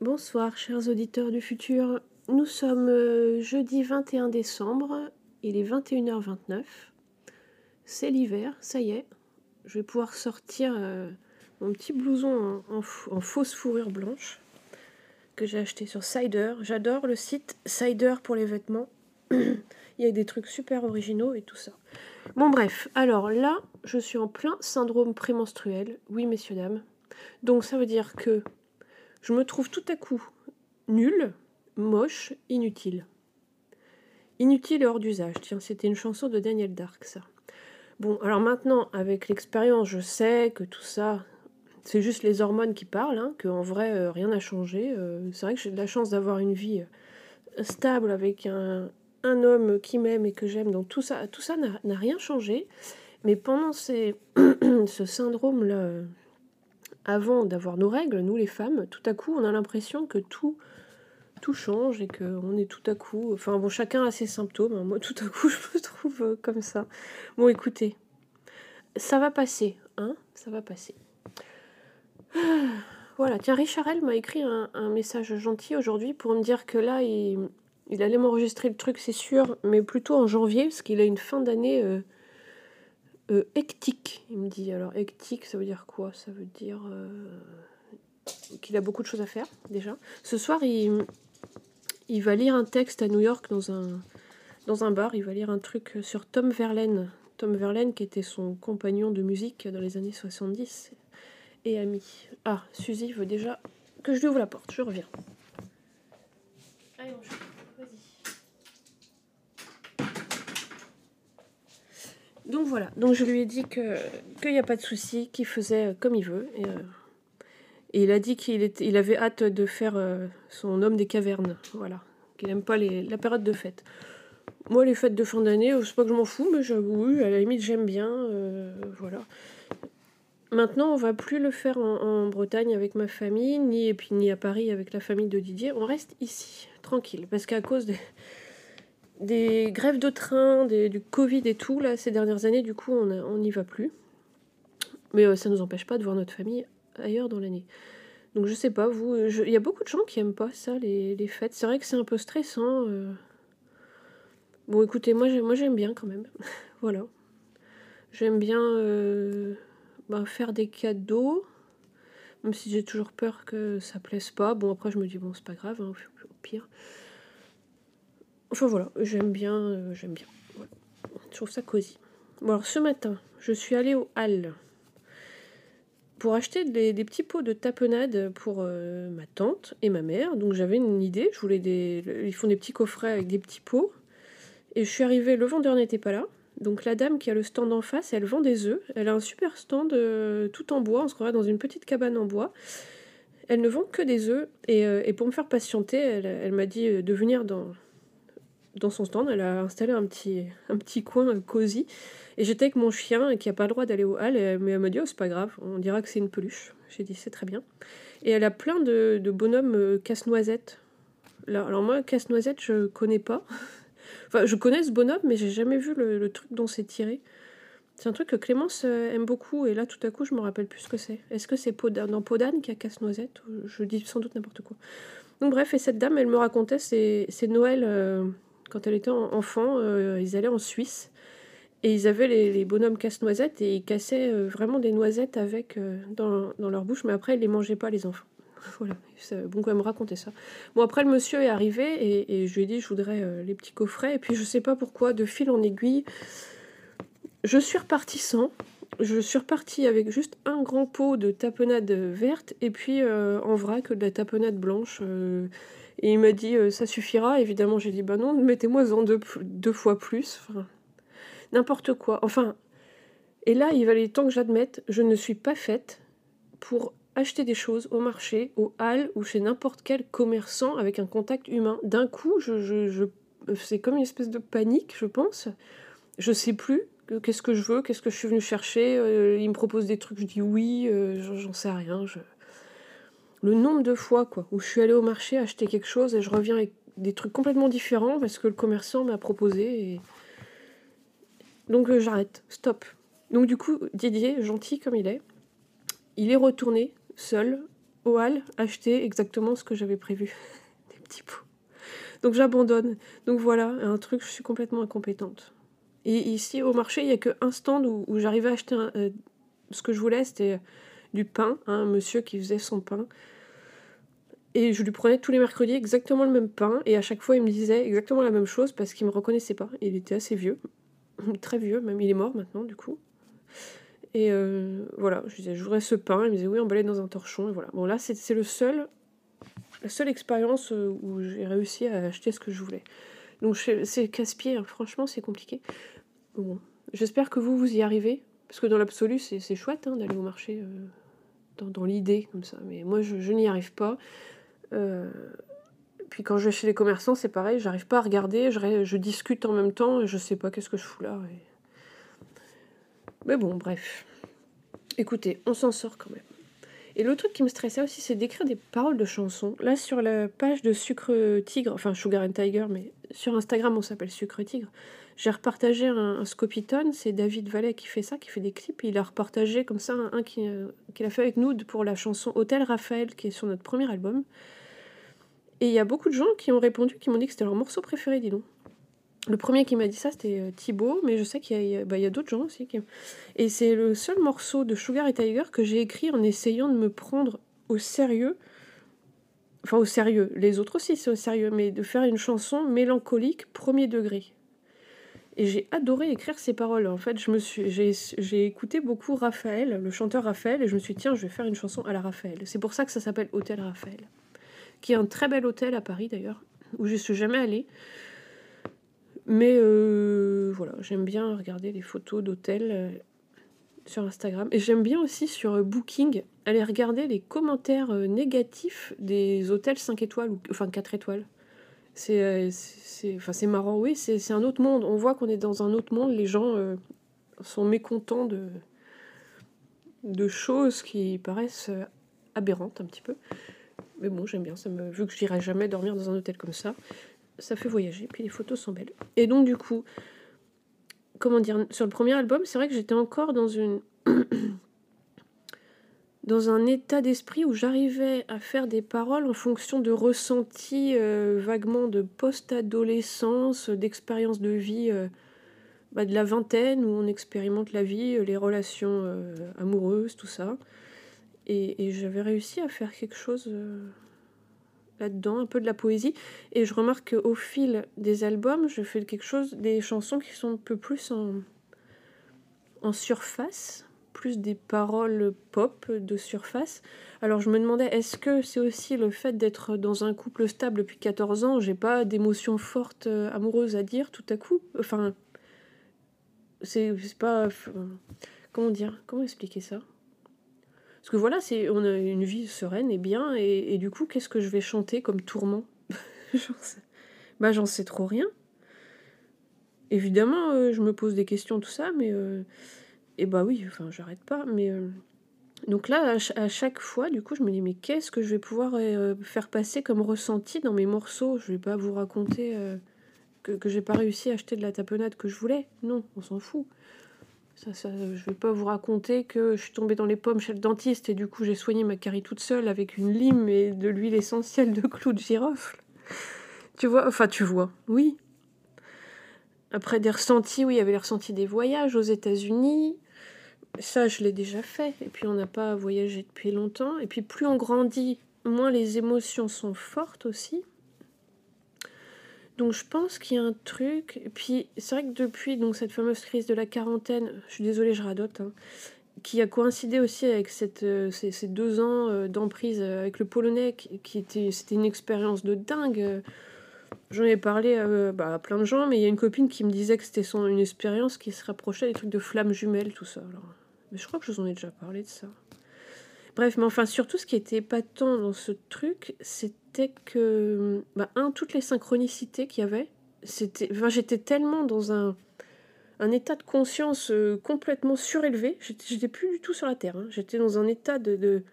Bonsoir, chers auditeurs du futur. Nous sommes euh, jeudi 21 décembre, il est 21h29. C'est l'hiver, ça y est. Je vais pouvoir sortir euh, mon petit blouson en, fausse fourrure blanche que j'ai acheté sur Cider. J'adore le site Cider pour les vêtements. Il y a des trucs super originaux et tout ça. Bon bref, alors là, je suis en plein syndrome prémenstruel. Oui, messieurs, dames. Donc ça veut dire que je me trouve tout à coup nulle, moche, inutile. Inutile et hors d'usage. Tiens, c'était une chanson de Daniel Dark, ça. Bon, alors maintenant, avec l'expérience, je sais que tout ça, c'est juste les hormones qui parlent, hein, qu'en vrai, euh, rien n'a changé. Euh, c'est vrai que j'ai de la chance d'avoir une vie euh, stable avec un, homme qui m'aime et que j'aime. Donc tout ça, tout ça n'a rien changé. Mais pendant ce syndrome-là, avant d'avoir nos règles, nous les femmes, tout à coup, on a l'impression que tout, tout change et qu'on est tout à coup. Enfin bon, chacun a ses symptômes. hein. Moi, tout à coup, je me trouve euh, comme ça. Bon, écoutez, ça va passer, hein Ça va passer. Voilà, tiens, Richard m'a écrit un, message gentil aujourd'hui pour me dire que là, il, il allait m'enregistrer le truc, c'est sûr, mais plutôt en janvier, parce qu'il a une fin d'année euh, euh, hectique, il me dit. Alors, hectique, ça veut dire quoi? Ça veut dire euh, qu'il a beaucoup de choses à faire, déjà. Ce soir, il, il va lire un texte à New York dans un, dans un bar. Il va lire un truc sur Tom Verlaine. Tom Verlaine, qui était son compagnon de musique dans les années 70 et ami. Ah, Suzy veut déjà que je lui ouvre la porte. Je reviens. Allez, mon Donc voilà, donc je lui ai dit que qu'il n'y a pas de souci, qu'il faisait comme il veut. Et, euh, et il a dit qu'il il avait hâte de faire euh, son homme des cavernes. Voilà, qu'il n'aime pas les, la période de fête. Moi, les fêtes de fin d'année, euh, c'est pas que je m'en fous, mais j'avoue, à la limite, j'aime bien. euh, voilà. Maintenant, on va plus le faire en, en Bretagne avec ma famille, ni, et puis, ni à Paris avec la famille de Didier. On reste ici, tranquille, parce qu'à cause des, des grèves de train, des- du Covid et tout, là, ces dernières années, du coup, on n'y va plus. Mais euh, ça ne nous empêche pas de voir notre famille ailleurs dans l'année. Donc je sais pas, vous, euh, il y a beaucoup de gens qui aiment pas ça, les, fêtes. C'est vrai que c'est un peu stressant. euh. Bon, écoutez, moi, j'ai- moi j'aime bien quand même. voilà. J'aime bien bah, faire des cadeaux, même si j'ai toujours peur que ça plaise pas. Bon, après, je me dis, bon, c'est pas grave, hein, au pire. Enfin voilà, j'aime bien, euh, j'aime bien. Je trouve ça cosy. Bon, alors ce matin, je suis allée au Hall pour acheter des, petits pots de tapenade pour euh, ma tante et ma mère. Donc j'avais une idée, je voulais des. Ils font des petits coffrets avec des petits pots. Et je suis arrivée, le vendeur n'était pas là. Donc la dame qui a le stand en face, elle vend des œufs. Elle a un super stand euh, tout en bois, on se croirait dans une petite cabane en bois. Elle ne vend que des œufs. Et, pour me faire patienter, elle, m'a dit de venir dans, dans son stand. Elle a installé un petit, un petit coin cosy. Et j'étais avec mon chien qui n'a pas le droit d'aller au hall. mais elle m'a dit Oh, c'est pas grave, on dira que c'est une peluche. J'ai dit C'est très bien. Et elle a plein de, de bonhommes euh, casse-noisettes. Alors moi, casse-noisette, je connais pas. enfin, je connais ce bonhomme, mais j'ai jamais vu le, truc dont c'est tiré. C'est un truc que Clémence euh, aime beaucoup, et là tout à coup je me rappelle plus ce que c'est. Est-ce que c'est Poda- dans Podane qui a casse-noisette? Je dis sans doute n'importe quoi. Donc bref, et cette dame, elle me racontait ses, ses Noëls euh, quand elle était en- enfant. euh, ils allaient en Suisse et ils avaient les, bonhommes casse-noisettes et ils cassaient euh, vraiment des noisettes avec euh, dans, dans leur bouche, mais après ils les mangeaient pas les enfants. Voilà, ça- bon, elle me racontait ça. Bon, après le monsieur est arrivé et, je lui ai dit je voudrais les petits coffrets. Et puis je sais pas pourquoi, de fil en aiguille, je suis repartie sans. Je suis repartie avec juste un grand pot de tapenade verte et puis en vrac de la tapenade blanche. Et il m'a dit euh, ça suffira. Évidemment, j'ai dit bah non, mettez-moi en deux, deux fois plus. N'importe quoi. Enfin, et là, il valait temps que j'admette, je ne suis pas faite pour acheter des choses au marché, au hall ou chez n'importe quel commerçant avec un contact humain. D'un coup, je, c'est comme une espèce de panique, je pense. Je sais plus qu'est-ce que je veux, qu'est-ce que je suis venue chercher. Euh, il me propose des trucs, je dis oui, euh, j'en sais rien. Le nombre de fois quoi, où je suis allée au marché acheter quelque chose et je reviens avec des trucs complètement différents parce que le commerçant m'a proposé. Et... Donc euh, j'arrête, stop. Donc du coup, Didier, gentil comme il est, il est retourné seul au hall acheter exactement ce que j'avais prévu. des petits pots. Donc j'abandonne. Donc voilà, un truc, je suis complètement incompétente. Et ici, au marché, il n'y a qu'un stand où, j'arrivais à acheter euh, ce que je voulais, c'était du pain, hein, un monsieur qui faisait son pain. Et je lui prenais tous les mercredis exactement le même pain, et à chaque fois il me disait exactement la même chose parce qu'il me reconnaissait pas. Il était assez vieux, très vieux, même il est mort maintenant du coup. Et euh, voilà, je disais, je voudrais ce pain. Il me disait, oui, emballé dans un torchon. Et voilà. Bon, là, c'est le seul, la seule expérience euh, où j'ai réussi à acheter ce que je voulais. Donc, c'est casse-pied, hein. franchement, c'est compliqué. Bon, j'espère que vous, vous y arrivez. Parce que dans l'absolu, c'est chouette hein, d'aller au marché euh, dans, l'idée, comme ça. Mais moi, je, n'y arrive pas. Puis quand je vais chez les commerçants, c'est pareil, j'arrive pas à regarder, je, discute en même temps et je sais pas qu'est-ce que je fous là. Mais bon, bref. Écoutez, on s'en sort quand même. Et le truc qui me stressait aussi, c'est d'écrire des paroles de chansons. Là, sur la page de Sucre Tigre, enfin Sugar and Tiger, mais sur Instagram, on s'appelle Sucre Tigre. J'ai repartagé un, un Scopitone, c'est David Vallet qui fait ça, qui fait des clips. Il a repartagé comme ça un, euh, qu'il a fait avec nous pour la chanson Hôtel Raphaël, qui est sur notre premier album. Et il y a beaucoup de gens qui ont répondu, qui m'ont dit que c'était leur morceau préféré, dis donc. Le premier qui m'a dit ça, c'était euh, Thibaut, mais je sais qu'il y a, bah, d'autres gens aussi. Et c'est le seul morceau de Sugar et Tiger que j'ai écrit en essayant de me prendre au sérieux. Enfin, au sérieux. Les autres aussi, c'est au sérieux, mais de faire une chanson mélancolique, premier degré. Et j'ai adoré écrire ces paroles. En fait, je me suis, j'ai, écouté beaucoup Raphaël, le chanteur Raphaël, et je me suis dit, tiens, je vais faire une chanson à la Raphaël. C'est pour ça que ça s'appelle Hôtel Raphaël, qui est un très bel hôtel à Paris d'ailleurs, où je ne suis jamais allée. Mais euh, voilà, j'aime bien regarder les photos d'hôtels euh, sur Instagram. Et j'aime bien aussi sur euh, Booking aller regarder les commentaires négatifs des hôtels 5 étoiles, ou enfin 4 étoiles. C'est enfin, marrant, oui, c'est un autre monde. On voit qu'on est dans un autre monde. Les gens sont mécontents de, de choses qui paraissent aberrantes un petit peu. Mais bon, j'aime bien. Ça me, vu que je n'irai jamais dormir dans un hôtel comme ça, ça fait voyager, puis les photos sont belles. Et donc du coup, comment dire, sur le premier album, c'est vrai que j'étais encore dans une dans un état d'esprit où j'arrivais à faire des paroles en fonction de ressentis euh, vaguement de post-adolescence, d'expérience de vie euh, bah, de la vingtaine où on expérimente la vie, euh, les relations amoureuses, tout ça. Et, j'avais réussi à faire quelque chose là-dedans, un peu de la poésie. Et je remarque qu'au fil des albums, je fais quelque chose, des chansons qui sont un peu plus en surface, plus des paroles pop de surface. Alors je me demandais, est-ce que c'est aussi le fait d'être dans un couple stable depuis 14 ans, j'ai pas d'émotions fortes euh, amoureuses à dire tout à coup? Enfin, c'est pas... Comment dire Comment expliquer ça? Parce que voilà, c'est on a une vie sereine et bien, et, du coup, qu'est-ce que je vais chanter comme tourment? Bah, j'en sais trop rien. Évidemment, euh, je me pose des questions, tout ça, mais. Euh, et bah oui, enfin, j'arrête pas, mais. Euh, donc là, à, chaque fois, du coup, je me dis, mais qu'est-ce que je vais pouvoir faire passer comme ressenti dans mes morceaux? Je vais pas vous raconter que, que j'ai pas réussi à acheter de la tapenade que je voulais. Non, on s'en fout. Ça, ça, je vais pas vous raconter que je suis tombée dans les pommes chez le dentiste et du coup j'ai soigné ma carie toute seule avec une lime et de l'huile essentielle de clou de girofle. Tu vois, enfin tu vois, oui. Après des ressentis, oui, il y avait les ressentis des voyages aux États-Unis. Ça, je l'ai déjà fait. Et puis on n'a pas voyagé depuis longtemps. Et puis plus on grandit, moins les émotions sont fortes aussi. Donc je pense qu'il y a un truc. Et puis c'est vrai que depuis cette fameuse crise de la quarantaine, je suis désolée, je radote, hein, qui a coïncidé aussi avec euh, ces, deux ans euh, d'emprise euh, avec le polonais, qui, était, c'était une expérience de dingue. J'en ai parlé bah, à plein de gens, mais il y a une copine qui me disait que c'était son, une expérience qui se rapprochait des trucs de flammes jumelles, tout ça. Je crois que je vous en ai déjà parlé de ça. Bref, mais enfin, surtout ce qui était épatant dans ce truc, c'était que, bah, un, toutes les synchronicités qu'il y avait, c'était, j'étais tellement dans un, un état de conscience euh, complètement surélevé, j'étais, plus du tout sur la terre, hein. j'étais dans un état de,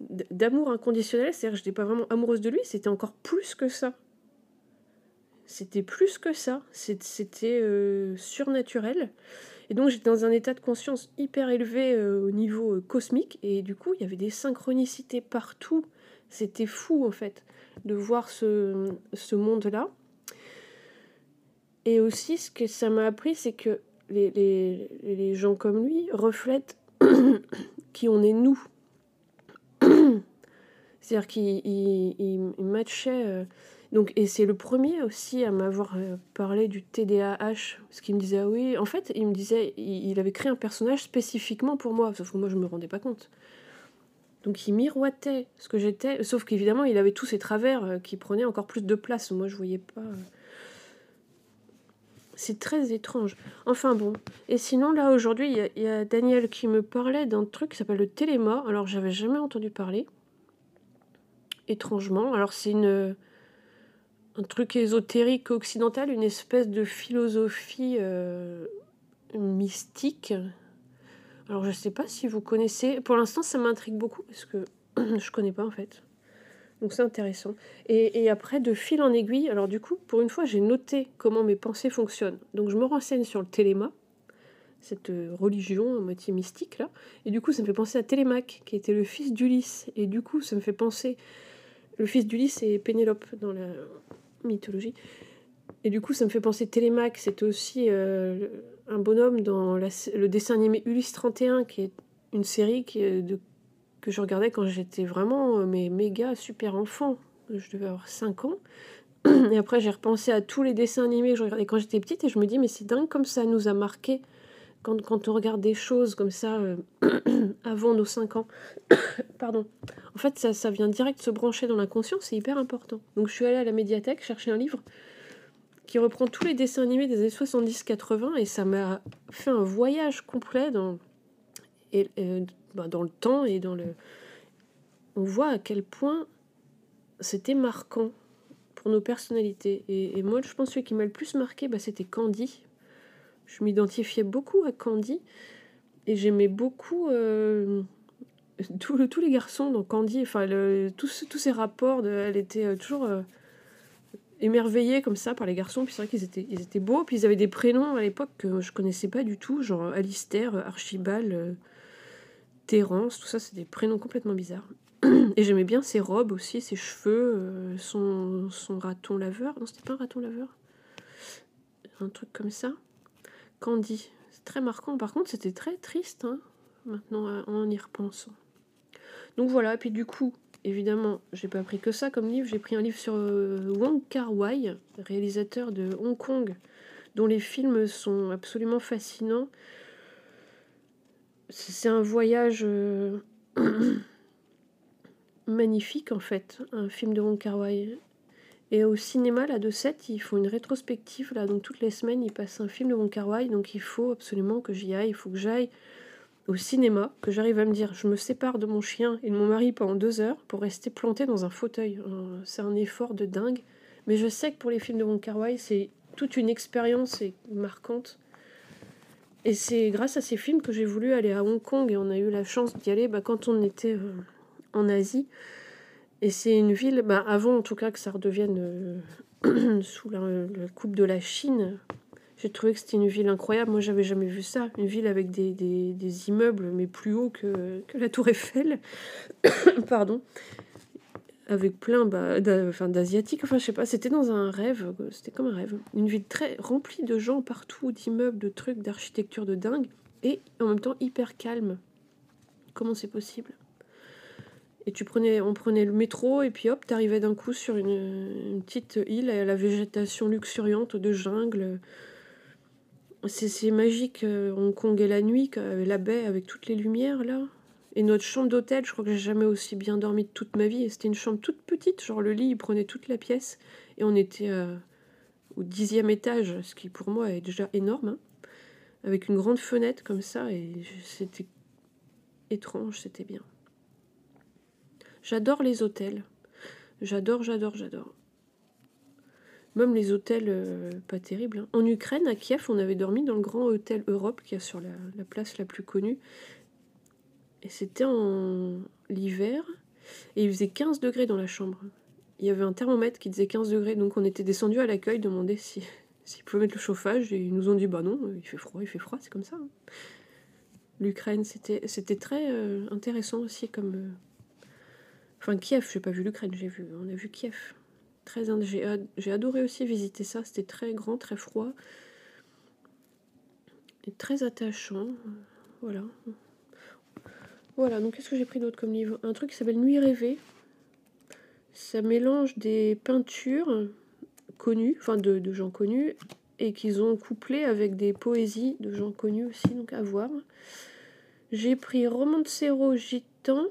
d'amour inconditionnel, c'est-à-dire que j'étais pas vraiment amoureuse de lui, c'était encore plus que ça. C'était plus que ça, c'était euh, surnaturel. Et donc j'étais dans un état de conscience hyper élevé euh, au niveau euh, cosmique, et du coup il y avait des synchronicités partout. C'était fou, en fait, de voir ce, ce monde-là. Et aussi, ce que ça m'a appris, c'est que les, les, les, gens comme lui reflètent qui on est nous. C'est-à-dire qu'il il, il, matchait. Euh, donc, et c'est le premier aussi à m'avoir euh, parlé du TDAH. Parce qu'il me disait, ah oui, en fait, il me disait, il, avait créé un personnage spécifiquement pour moi. Sauf que moi, je ne me rendais pas compte. Donc, il miroitait ce que j'étais. Sauf qu'évidemment, il avait tous ses travers euh, qui prenaient encore plus de place. Moi, je voyais pas. C'est très étrange. Enfin bon. Et sinon, là, aujourd'hui, il y, a Daniel qui me parlait d'un truc qui s'appelle le téléma. Alors, j'avais jamais entendu parler. Étrangement. Alors, c'est une un truc ésotérique occidental, une espèce de philosophie euh, mystique. Alors, je sais pas si vous connaissez. Pour l'instant, ça m'intrigue beaucoup parce que je connais pas en fait. Donc c'est intéressant. Et, après, de fil en aiguille, alors du coup, pour une fois, j'ai noté comment mes pensées fonctionnent. Donc je me renseigne sur le téléma, cette euh, religion à moitié mystique là. Et du coup, ça me fait penser à Télémaque, qui était le fils d'Ulysse. Et du coup, ça me fait penser. Le fils d'Ulysse et Pénélope dans la mythologie. Et du coup, ça me fait penser Télémaque, c'était aussi euh, un bonhomme dans le dessin animé Ulysse 31, qui est une série qui de que je regardais quand j'étais vraiment euh, mais méga super enfant. Je devais avoir 5 ans. Et après, j'ai repensé à tous les dessins animés que je regardais quand j'étais petite et je me dis, mais c'est dingue comme ça nous a marqué quand, quand on regarde des choses comme ça euh, avant nos 5 ans. Pardon. En fait, ça, ça vient direct se brancher dans l'inconscient, c'est hyper important. Donc, je suis allée à la médiathèque chercher un livre qui reprend tous les dessins animés des années 70-80 et ça m'a fait un voyage complet dans, et, bah, dans le temps et dans le... On voit à quel point c'était marquant pour nos personnalités. Et, moi, je pense que celui qui m'a le plus marqué, bah, c'était Candy. Je m'identifiais beaucoup à Candy. Et j'aimais beaucoup euh, tous les garçons dans Candy. Enfin, tous, tous ces rapports. Elle était euh, toujours euh, émerveillée comme ça par les garçons. Puis c'est vrai qu'ils étaient, beaux. Puis ils avaient des prénoms à l'époque que je connaissais pas du tout. Genre Alistair, Archibald Terence, tout ça, c'est des prénoms complètement bizarres. Et j'aimais bien ses robes aussi, ses cheveux, son, son raton laveur. Non, c'était pas un raton laveur? Un truc comme ça? C'est très marquant. Par contre, c'était très triste, hein, maintenant, euh, en y repensant. Donc voilà, et puis du coup, évidemment, j'ai pas pris que ça comme livre. J'ai pris un livre sur euh, Wong Kar réalisateur de Hong Kong, dont les films sont absolument fascinants c'est un voyage euh, magnifique en fait, un film de Wong Kar Wai. Et au cinéma, là, de 7, ils font une rétrospective, là, donc toutes les semaines, ils passent un film de Wong Kar Wai, donc il faut absolument que j'y aille, il faut que j'aille au cinéma, que j'arrive à me dire, je me sépare de mon chien et de mon mari pendant deux heures pour rester planté dans un fauteuil. Euh, c'est un effort de dingue. Mais je sais que pour les films de Wong Kar Wai, c'est toute une expérience marquante. Et c'est grâce à ces films que j'ai voulu aller à Hong Kong et on a eu la chance d'y aller bah, quand on était euh, en Asie. Et c'est une ville, bah, avant en tout cas que ça redevienne euh, sous la, coupe de la Chine, j'ai trouvé que c'était une ville incroyable. Moi, j'avais jamais vu ça. Une ville avec des, des, des immeubles, mais plus hauts que, que la Tour Eiffel. Pardon avec plein bah, d'asiatiques. Enfin, je sais pas, c'était dans un rêve, c'était comme un rêve. Une ville très remplie de gens partout, d'immeubles, de trucs, d'architecture de dingue, et en même temps hyper calme. Comment c'est possible? Et tu prenais, on prenait le métro, et puis hop, t'arrivais d'un coup sur une, petite île à la végétation luxuriante de jungle. C'est magique, euh, Hong Kong et la nuit, la baie avec toutes les lumières là. Et notre chambre d'hôtel, je crois que j'ai jamais aussi bien dormi de toute ma vie. C'était une chambre toute petite, genre le lit, il prenait toute la pièce. Et on était euh, au dixième étage, ce qui pour moi est déjà énorme. Hein. avec une grande fenêtre comme ça. Et c'était étrange, c'était bien. J'adore les hôtels. J'adore, j'adore, j'adore. Même les hôtels euh, pas terribles. Hein. En Ukraine, à Kiev, on avait dormi dans le grand hôtel Europe qui est sur la, la place la plus connue. Et c'était en l'hiver. Et il faisait 15 degrés dans la chambre. Il y avait un thermomètre qui disait 15 degrés. Donc on était descendu à l'accueil demander si s'ils pouvaient mettre le chauffage. Et ils nous ont dit bah non, il fait froid, il fait froid, c'est comme ça. Hein. L'Ukraine, c'était, c'était très euh, intéressant aussi comme. Euh, Enfin, Kiev, j'ai pas vu l'Ukraine, j'ai vu, on a vu Kiev. Très, j'ai adoré aussi visiter ça, c'était très grand, très froid. Et très attachant. Voilà. Voilà, donc qu'est-ce que j'ai pris d'autre comme livre? Un truc qui s'appelle Nuit rêvée. Ça mélange des peintures connues, enfin de, de gens connus, et qu'ils ont couplé avec des poésies de gens connus aussi, donc à voir. J'ai pris Romancero Gitan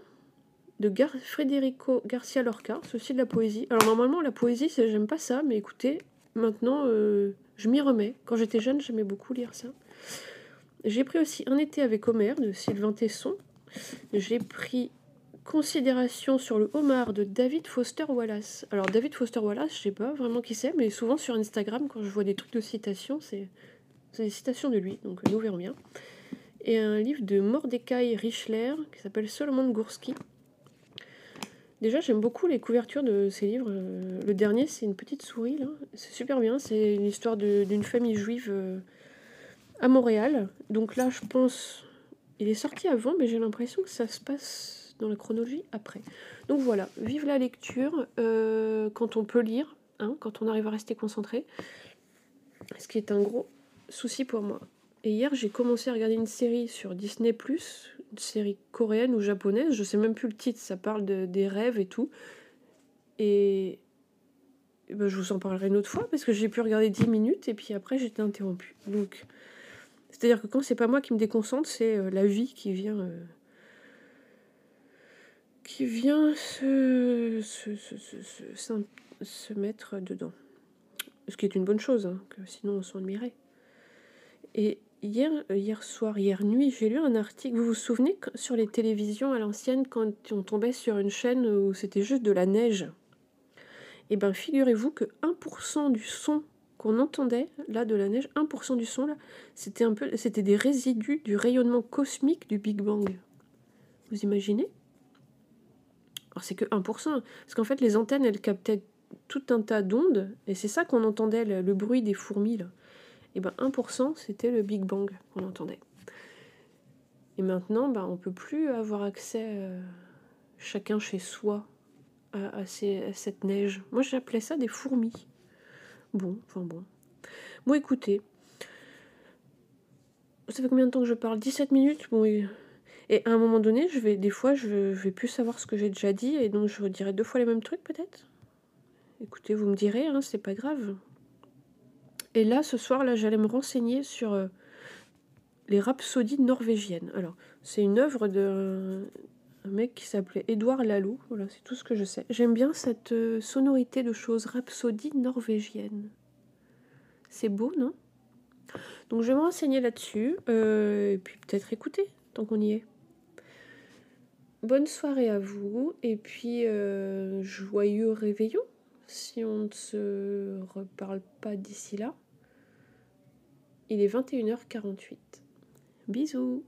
de Gar Federico Garcia Lorca, aussi de la poésie. Alors normalement la poésie, j'aime pas ça, mais écoutez, maintenant euh, je m'y remets. Quand j'étais jeune, j'aimais beaucoup lire ça. J'ai pris aussi Un été avec Homer de Sylvain Tesson. J'ai pris Considération sur le homard de David Foster Wallace. Alors David Foster Wallace, je sais pas vraiment qui c'est, mais souvent sur Instagram, quand je vois des trucs de citations, c'est des citations de lui, donc nous verrons bien. Et un livre de Mordecai Richler qui s'appelle Solomon Goursky. Déjà, j'aime beaucoup les couvertures de ces livres. Le dernier, c'est une petite souris, là. C'est super bien. C'est une histoire d'une famille juive euh, à Montréal. Donc là, je pense. Il est sorti avant, mais j'ai l'impression que ça se passe dans la chronologie après. Donc voilà, vive la lecture euh, quand on peut lire, hein, quand on arrive à rester concentré, ce qui est un gros souci pour moi. Et hier, j'ai commencé à regarder une série sur Disney, série coréenne ou japonaise, je sais même plus le titre, ça parle de, des rêves et tout. Et, ben, je vous en parlerai une autre fois parce que j'ai pu regarder 10 minutes et puis après j'étais interrompue. Donc, c'est-à-dire que quand c'est pas moi qui me déconcentre, c'est euh, la vie qui vient. Euh, qui vient se, se, se, se, mettre dedans. Ce qui est une bonne chose, hein, que sinon on s'ennuierait. Et hier, hier soir, hier nuit, j'ai lu un article. Vous vous souvenez sur les télévisions à l'ancienne, quand on tombait sur une chaîne où c'était juste de la neige? Eh bien, figurez-vous que 1% du son qu'on entendait là de la neige, 1% du son là, c'était un peu, c'était des résidus du rayonnement cosmique du Big Bang. Vous imaginez? Alors c'est que 1%, parce qu'en fait les antennes elles captaient tout un tas d'ondes, et c'est ça qu'on entendait, le, bruit des fourmis là. Et ben 1% c'était le Big Bang qu'on entendait. Et maintenant, ben, on peut plus avoir accès euh, chacun chez soi à, cette neige. Moi j'appelais ça des fourmis. Bon, enfin bon. Bon écoutez, ça fait combien de temps que je parle? 17 minutes? Bon, et à un moment donné, je vais, des fois, je vais plus savoir ce que j'ai déjà dit, et donc je redirai deux fois les mêmes trucs peut-être? Écoutez, vous me direz, hein, c'est pas grave. Et là, ce soir, là, j'allais me renseigner sur euh, les rhapsodies norvégiennes. Alors, c'est une œuvre d'un mec qui s'appelait Édouard Laloux. Voilà, c'est tout ce que je sais. J'aime bien cette euh, sonorité de choses, rhapsodie norvégienne. C'est beau, non? Donc, je vais me renseigner là-dessus, euh, et puis peut-être écouter, tant qu'on y est bonne soirée à vous et puis joyeux réveillon si on ne se reparle pas d'ici là. Il est 21h48. Bisous